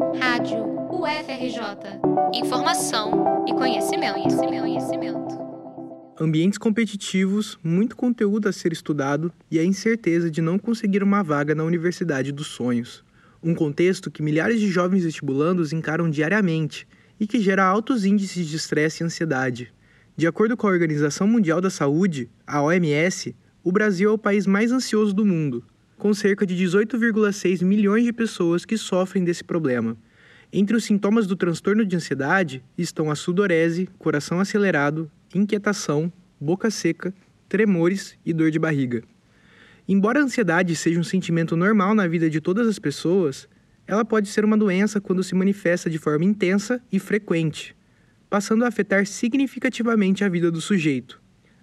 Rádio UFRJ. Informação e conhecimento, conhecimento, conhecimento. Ambientes competitivos, muito conteúdo a ser estudado e a incerteza de não conseguir uma vaga na universidade dos sonhos. Um contexto que milhares de jovens vestibulandos encaram diariamente e que gera altos índices de estresse e ansiedade. De acordo com a Organização Mundial da Saúde, a OMS, o Brasil é o país mais ansioso do mundo, com cerca de 18,6 milhões de pessoas que sofrem desse problema. Entre os sintomas do transtorno de ansiedade estão a sudorese, coração acelerado, inquietação, boca seca, tremores e dor de barriga. Embora a ansiedade seja um sentimento normal na vida de todas as pessoas, ela pode ser uma doença quando se manifesta de forma intensa e frequente, passando a afetar significativamente a vida do sujeito.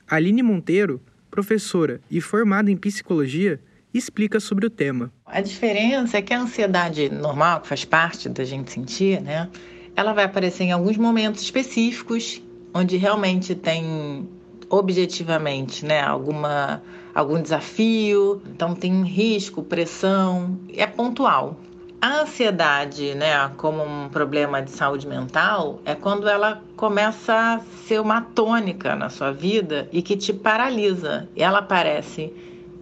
Aline Monteiro, professora e formada em psicologia, explica sobre o tema. A diferença é que a ansiedade normal, que faz parte da gente sentir, né? Ela vai aparecer em alguns momentos específicos, onde realmente tem objetivamente, né, alguma algum desafio, então tem risco, pressão, é pontual. A ansiedade, né, como um problema de saúde mental, é quando ela começa a ser uma tônica na sua vida e que te paralisa. Ela aparece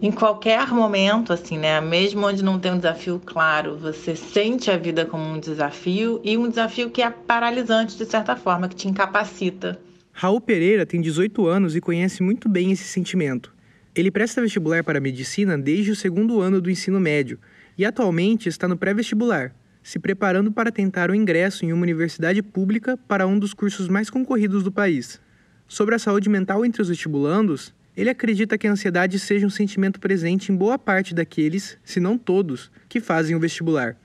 em qualquer momento, assim, né? Mesmo onde não tem um desafio claro, você sente a vida como um desafio e um desafio que é paralisante de certa forma, que te incapacita. Raul Pereira tem 18 anos e conhece muito bem esse sentimento. Ele presta vestibular para medicina desde o segundo ano do ensino médio e atualmente está no pré-vestibular, se preparando para tentar o ingresso em uma universidade pública para um dos cursos mais concorridos do país. Sobre a saúde mental entre os vestibulandos, ele acredita que a ansiedade seja um sentimento presente em boa parte daqueles, se não todos, que fazem o vestibular,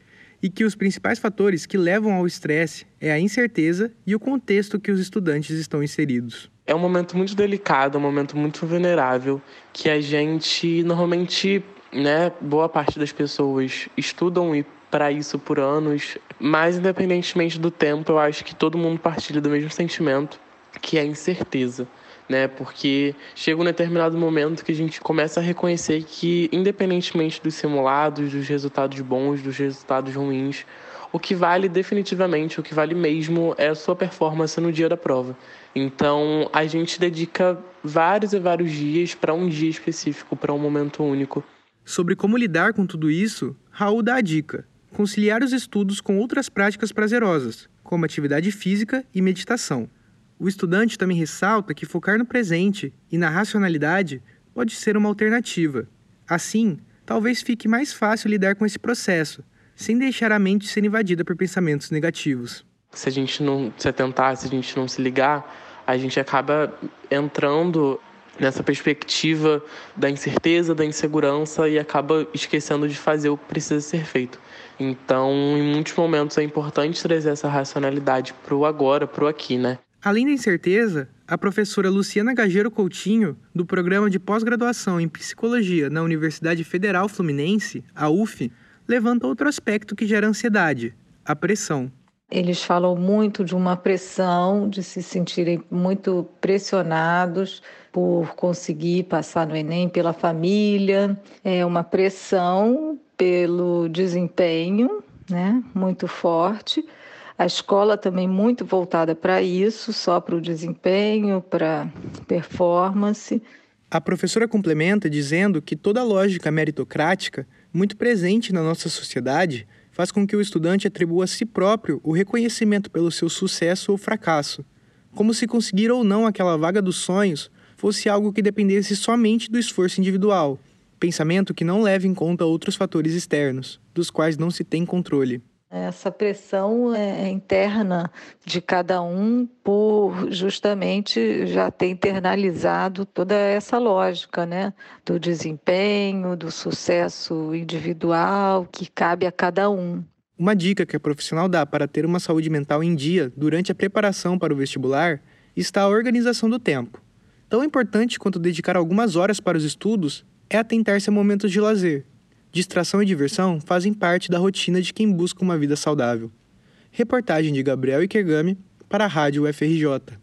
e que os principais fatores que levam ao estresse é a incerteza e o contexto que os estudantes estão inseridos. É um momento muito delicado, um momento muito vulnerável, que a gente normalmente, né, boa parte das pessoas estudam e para isso por anos, mas independentemente do tempo, eu acho que todo mundo partilha do mesmo sentimento, que é a incerteza né? Porque chega um determinado momento que a gente começa a reconhecer que, independentemente dos simulados, dos resultados bons, dos resultados ruins, o que vale definitivamente, o que vale mesmo é a sua performance no dia da prova. Então, a gente dedica vários e vários dias para um dia específico, para um momento único. Sobre como lidar com tudo isso, Raul dá a dica: conciliar os estudos com outras práticas prazerosas, como atividade física e meditação. O estudante também ressalta que focar no presente e na racionalidade pode ser uma alternativa. Assim, talvez fique mais fácil lidar com esse processo, sem deixar a mente ser invadida por pensamentos negativos. Se a gente não se atentar, se a gente não se ligar, a gente acaba entrando nessa perspectiva da incerteza, da insegurança e acaba esquecendo de fazer o que precisa ser feito. Então, em muitos momentos é importante trazer essa racionalidade para o agora, para o aqui, né? Além da incerteza, a professora Luciana Gageiro Coutinho, do programa de pós-graduação em psicologia na Universidade Federal Fluminense, a UF, levanta outro aspecto que gera ansiedade: a pressão. Eles falam muito de uma pressão, de se sentirem muito pressionados por conseguir passar no Enem pela família, é uma pressão pelo desempenho, né, muito forte a escola também muito voltada para isso, só para o desempenho, para performance. A professora complementa dizendo que toda a lógica meritocrática, muito presente na nossa sociedade, faz com que o estudante atribua a si próprio o reconhecimento pelo seu sucesso ou fracasso, como se conseguir ou não aquela vaga dos sonhos fosse algo que dependesse somente do esforço individual, pensamento que não leva em conta outros fatores externos, dos quais não se tem controle. Essa pressão é interna de cada um por justamente já ter internalizado toda essa lógica, né, do desempenho, do sucesso individual que cabe a cada um. Uma dica que a profissional dá para ter uma saúde mental em dia durante a preparação para o vestibular está a organização do tempo. Tão importante quanto dedicar algumas horas para os estudos é atentar-se a momentos de lazer, Distração e diversão fazem parte da rotina de quem busca uma vida saudável. Reportagem de Gabriel Ikegami para a Rádio UFRJ.